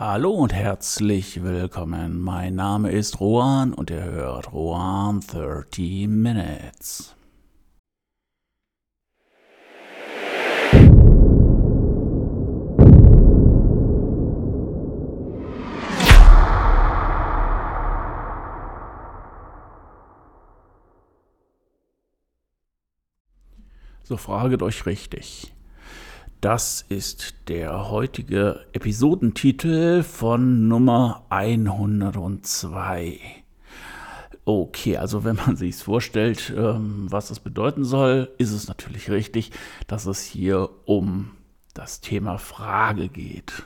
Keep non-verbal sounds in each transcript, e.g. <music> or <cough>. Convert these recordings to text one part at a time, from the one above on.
Hallo und herzlich willkommen. Mein Name ist Rohan und ihr hört Rohan 30 Minutes. So fraget euch richtig. Das ist der heutige Episodentitel von Nummer 102. Okay, also wenn man sich vorstellt, ähm, was das bedeuten soll, ist es natürlich richtig, dass es hier um das Thema Frage geht.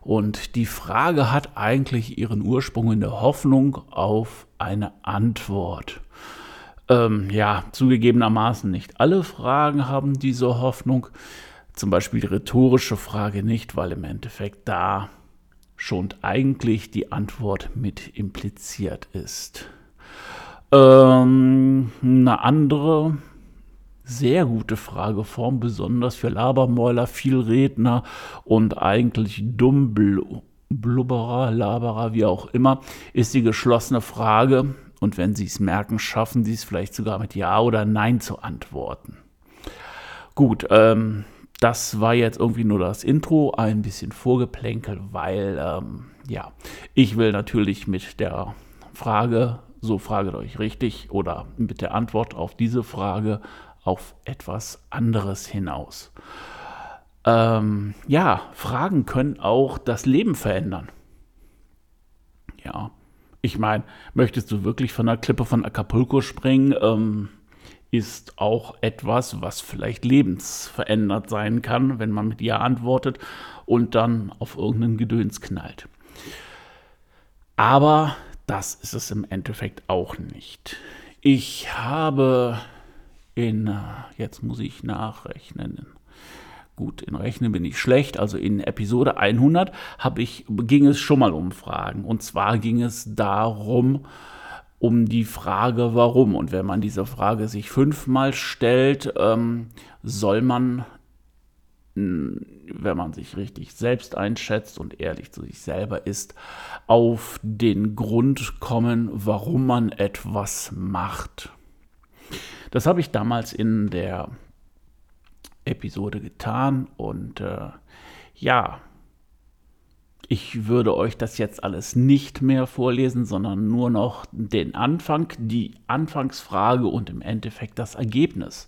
Und die Frage hat eigentlich ihren Ursprung in der Hoffnung auf eine Antwort. Ähm, ja, zugegebenermaßen nicht alle Fragen haben diese Hoffnung zum Beispiel die rhetorische Frage nicht, weil im Endeffekt da schon eigentlich die Antwort mit impliziert ist. Ähm, eine andere sehr gute Frageform, besonders für Labermäuler, Vielredner und eigentlich dumm Blubberer, Laberer, wie auch immer, ist die geschlossene Frage. Und wenn Sie es merken, schaffen Sie es vielleicht sogar mit Ja oder Nein zu antworten. Gut, ähm, das war jetzt irgendwie nur das Intro, ein bisschen Vorgeplänkel, weil, ähm, ja, ich will natürlich mit der Frage, so fraget euch richtig, oder mit der Antwort auf diese Frage auf etwas anderes hinaus. Ähm, ja, Fragen können auch das Leben verändern. Ja, ich meine, möchtest du wirklich von der Klippe von Acapulco springen? Ähm, ist auch etwas, was vielleicht lebensverändert sein kann, wenn man mit Ja antwortet und dann auf irgendeinen Gedöns knallt. Aber das ist es im Endeffekt auch nicht. Ich habe in, jetzt muss ich nachrechnen, gut, in Rechnen bin ich schlecht, also in Episode 100 habe ich, ging es schon mal um Fragen. Und zwar ging es darum, um die Frage, warum. Und wenn man diese Frage sich fünfmal stellt, ähm, soll man, wenn man sich richtig selbst einschätzt und ehrlich zu sich selber ist, auf den Grund kommen, warum man etwas macht. Das habe ich damals in der Episode getan und äh, ja, ich würde euch das jetzt alles nicht mehr vorlesen, sondern nur noch den Anfang, die Anfangsfrage und im Endeffekt das Ergebnis.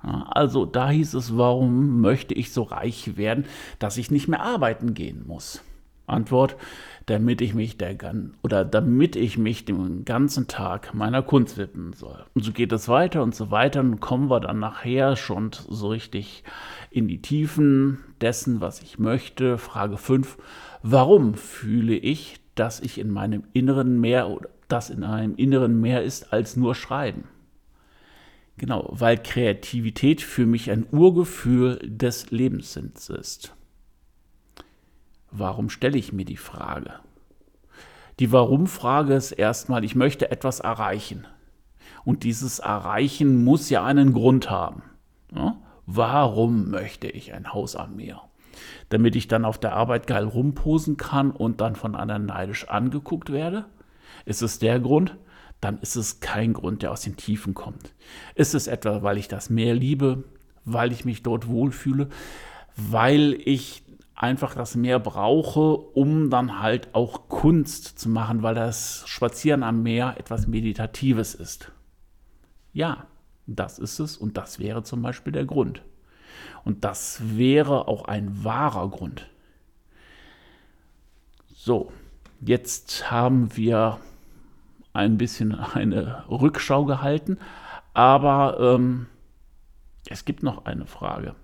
Also da hieß es, warum möchte ich so reich werden, dass ich nicht mehr arbeiten gehen muss? Antwort, damit ich mich der oder damit ich mich den ganzen Tag meiner Kunst widmen soll. Und so geht es weiter und so weiter und kommen wir dann nachher schon so richtig in die Tiefen dessen, was ich möchte. Frage 5. Warum fühle ich, dass ich in meinem Inneren mehr oder das in einem Inneren mehr ist als nur Schreiben? Genau, weil Kreativität für mich ein Urgefühl des Lebenssinns ist. Warum stelle ich mir die Frage? Die Warum-Frage ist erstmal, ich möchte etwas erreichen. Und dieses Erreichen muss ja einen Grund haben. Ja? Warum möchte ich ein Haus am Meer? Damit ich dann auf der Arbeit geil rumposen kann und dann von anderen neidisch angeguckt werde? Ist es der Grund? Dann ist es kein Grund, der aus den Tiefen kommt. Ist es etwa, weil ich das Meer liebe, weil ich mich dort wohlfühle, weil ich einfach das Meer brauche, um dann halt auch Kunst zu machen, weil das Spazieren am Meer etwas Meditatives ist. Ja, das ist es und das wäre zum Beispiel der Grund. Und das wäre auch ein wahrer Grund. So, jetzt haben wir ein bisschen eine Rückschau gehalten, aber ähm, es gibt noch eine Frage.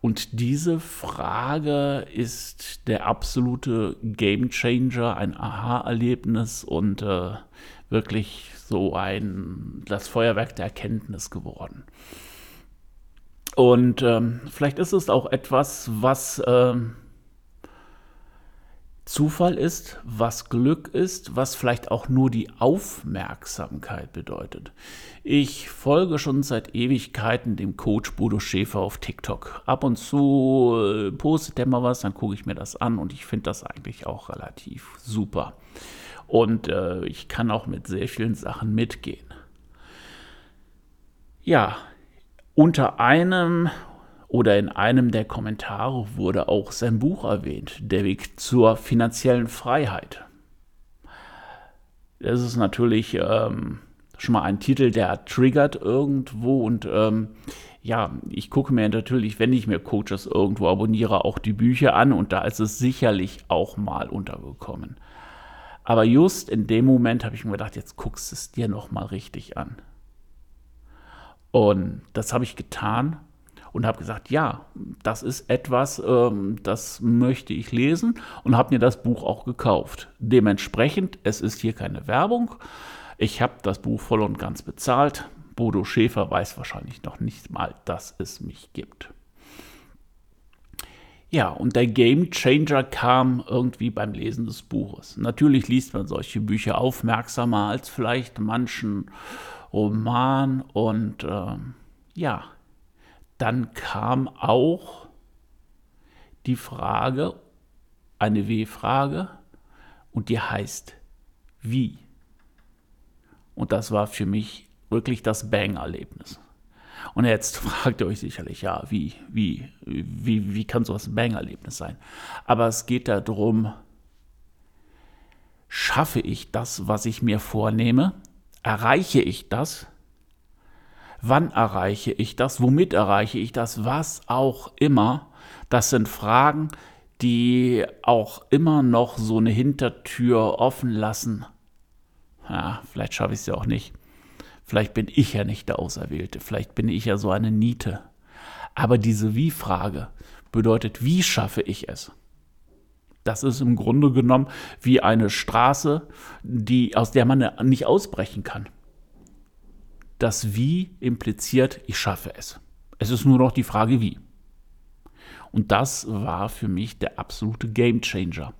Und diese Frage ist der absolute Game Changer, ein Aha-Erlebnis und äh, wirklich so ein das Feuerwerk der Erkenntnis geworden. Und ähm, vielleicht ist es auch etwas, was ähm, Zufall ist, was Glück ist, was vielleicht auch nur die Aufmerksamkeit bedeutet. Ich folge schon seit Ewigkeiten dem Coach Bodo Schäfer auf TikTok. Ab und zu äh, postet er mal was, dann gucke ich mir das an und ich finde das eigentlich auch relativ super. Und äh, ich kann auch mit sehr vielen Sachen mitgehen. Ja, unter einem oder in einem der Kommentare wurde auch sein Buch erwähnt, Der Weg zur finanziellen Freiheit. Das ist natürlich ähm, schon mal ein Titel, der triggert irgendwo und ähm, ja, ich gucke mir natürlich, wenn ich mir Coaches irgendwo abonniere, auch die Bücher an und da ist es sicherlich auch mal untergekommen. Aber just in dem Moment habe ich mir gedacht, jetzt guckst du es dir noch mal richtig an. Und das habe ich getan und habe gesagt, ja, das ist etwas, ähm, das möchte ich lesen und habe mir das Buch auch gekauft. Dementsprechend, es ist hier keine Werbung. Ich habe das Buch voll und ganz bezahlt. Bodo Schäfer weiß wahrscheinlich noch nicht mal, dass es mich gibt. Ja, und der Game Changer kam irgendwie beim Lesen des Buches. Natürlich liest man solche Bücher aufmerksamer als vielleicht manchen Roman und äh, ja, dann kam auch die Frage, eine W-Frage, und die heißt, wie? Und das war für mich wirklich das Bang-Erlebnis. Und jetzt <laughs> fragt ihr euch sicherlich, ja, wie, wie, wie, wie kann sowas ein Bang-Erlebnis sein? Aber es geht darum, schaffe ich das, was ich mir vornehme? Erreiche ich das? Wann erreiche ich das? Womit erreiche ich das? Was auch immer. Das sind Fragen, die auch immer noch so eine Hintertür offen lassen. Ja, vielleicht schaffe ich es ja auch nicht. Vielleicht bin ich ja nicht der Auserwählte. Vielleicht bin ich ja so eine Niete. Aber diese Wie-Frage bedeutet, wie schaffe ich es? Das ist im Grunde genommen wie eine Straße, die, aus der man nicht ausbrechen kann das Wie impliziert, ich schaffe es. Es ist nur noch die Frage, wie. Und das war für mich der absolute Game Changer.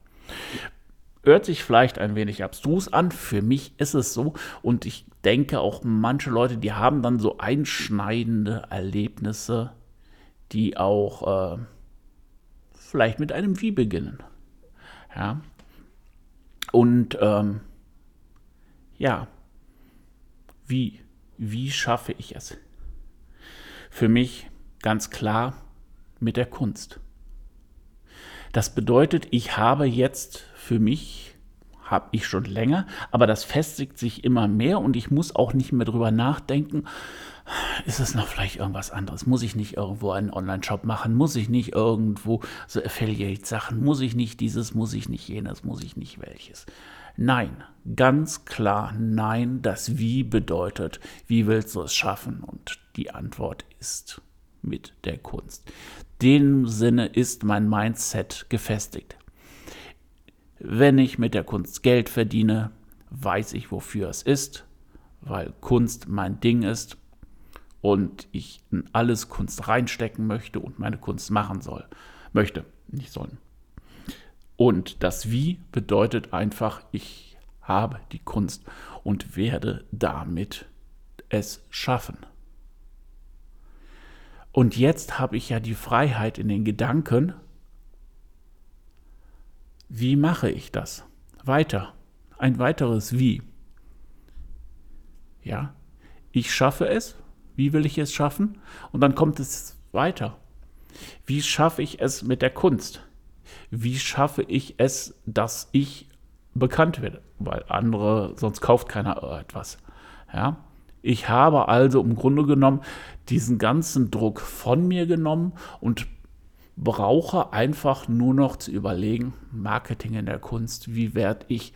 Hört sich vielleicht ein wenig abstrus an, für mich ist es so. Und ich denke auch manche Leute, die haben dann so einschneidende Erlebnisse, die auch äh, vielleicht mit einem Wie beginnen. Ja. Und ähm, ja, wie wie schaffe ich es? Für mich ganz klar mit der Kunst. Das bedeutet, ich habe jetzt für mich, habe ich schon länger, aber das festigt sich immer mehr und ich muss auch nicht mehr drüber nachdenken, ist es noch vielleicht irgendwas anderes? Muss ich nicht irgendwo einen Online-Shop machen? Muss ich nicht irgendwo so Affiliate-Sachen? Muss ich nicht dieses? Muss ich nicht jenes? Muss ich nicht welches? Nein, ganz klar nein. Das Wie bedeutet, wie willst du es schaffen? Und die Antwort ist mit der Kunst. Dem Sinne ist mein Mindset gefestigt. Wenn ich mit der Kunst Geld verdiene, weiß ich, wofür es ist, weil Kunst mein Ding ist und ich in alles Kunst reinstecken möchte und meine Kunst machen soll. Möchte, nicht sollen. Und das Wie bedeutet einfach, ich habe die Kunst und werde damit es schaffen. Und jetzt habe ich ja die Freiheit in den Gedanken, wie mache ich das? Weiter. Ein weiteres Wie. Ja, ich schaffe es. Wie will ich es schaffen? Und dann kommt es weiter. Wie schaffe ich es mit der Kunst? wie schaffe ich es, dass ich bekannt werde? Weil andere, sonst kauft keiner etwas. Ja? Ich habe also im Grunde genommen diesen ganzen Druck von mir genommen und brauche einfach nur noch zu überlegen, Marketing in der Kunst, wie werde ich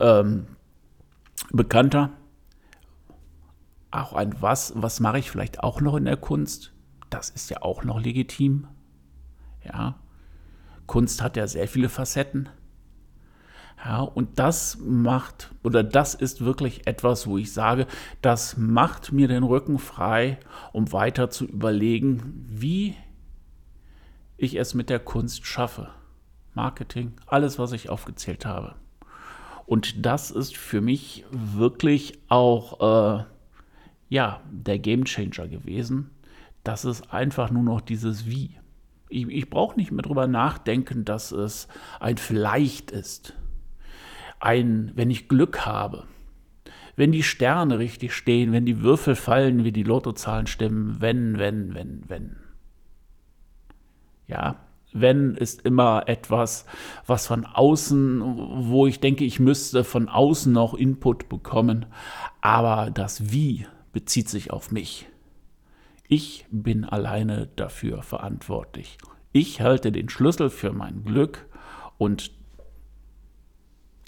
ähm, bekannter? Auch ein was, was mache ich vielleicht auch noch in der Kunst? Das ist ja auch noch legitim. Ja, Kunst hat ja sehr viele Facetten. Ja, und das macht, oder das ist wirklich etwas, wo ich sage, das macht mir den Rücken frei, um weiter zu überlegen, wie ich es mit der Kunst schaffe. Marketing, alles, was ich aufgezählt habe. Und das ist für mich wirklich auch äh, ja, der Gamechanger gewesen. Das ist einfach nur noch dieses Wie. Ich, ich brauche nicht mehr drüber nachdenken, dass es ein Vielleicht ist. Ein, wenn ich Glück habe. Wenn die Sterne richtig stehen, wenn die Würfel fallen, wie die Lottozahlen stimmen, wenn, wenn, wenn, wenn. Ja, wenn ist immer etwas, was von außen, wo ich denke, ich müsste von außen noch Input bekommen. Aber das Wie bezieht sich auf mich. Ich bin alleine dafür verantwortlich. Ich halte den Schlüssel für mein Glück und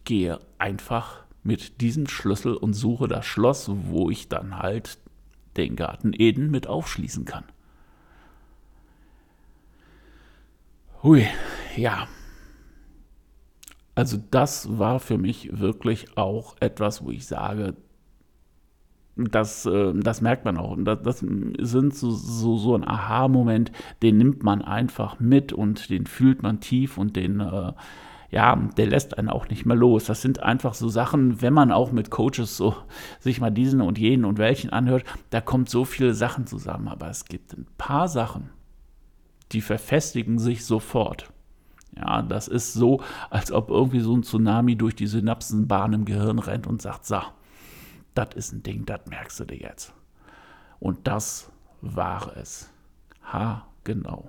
gehe einfach mit diesem Schlüssel und suche das Schloss, wo ich dann halt den Garten Eden mit aufschließen kann. Hui, ja. Also das war für mich wirklich auch etwas, wo ich sage, das, äh, das merkt man auch. Und das, das sind so, so, so ein Aha-Moment, den nimmt man einfach mit und den fühlt man tief und den, äh, ja, der lässt einen auch nicht mehr los. Das sind einfach so Sachen, wenn man auch mit Coaches so sich mal diesen und jenen und welchen anhört, da kommt so viele Sachen zusammen. Aber es gibt ein paar Sachen, die verfestigen sich sofort. Ja, das ist so, als ob irgendwie so ein Tsunami durch die Synapsenbahn im Gehirn rennt und sagt, so, das ist ein Ding, das merkst du dir jetzt. Und das war es. Ha, genau.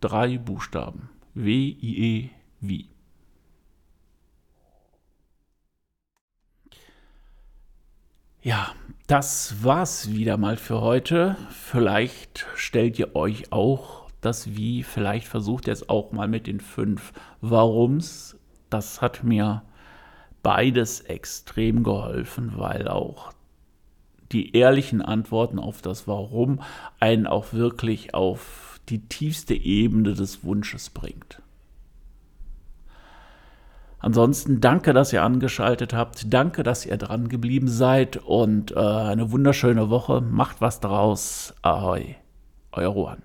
Drei Buchstaben. W-I-E, wie. Ja, das war's wieder mal für heute. Vielleicht stellt ihr euch auch das Wie, vielleicht versucht ihr es auch mal mit den fünf Warums. Das hat mir beides extrem geholfen, weil auch die ehrlichen Antworten auf das Warum einen auch wirklich auf die tiefste Ebene des Wunsches bringt. Ansonsten danke, dass ihr angeschaltet habt. Danke, dass ihr dran geblieben seid und äh, eine wunderschöne Woche. Macht was draus. Ahoi, euer Rohan.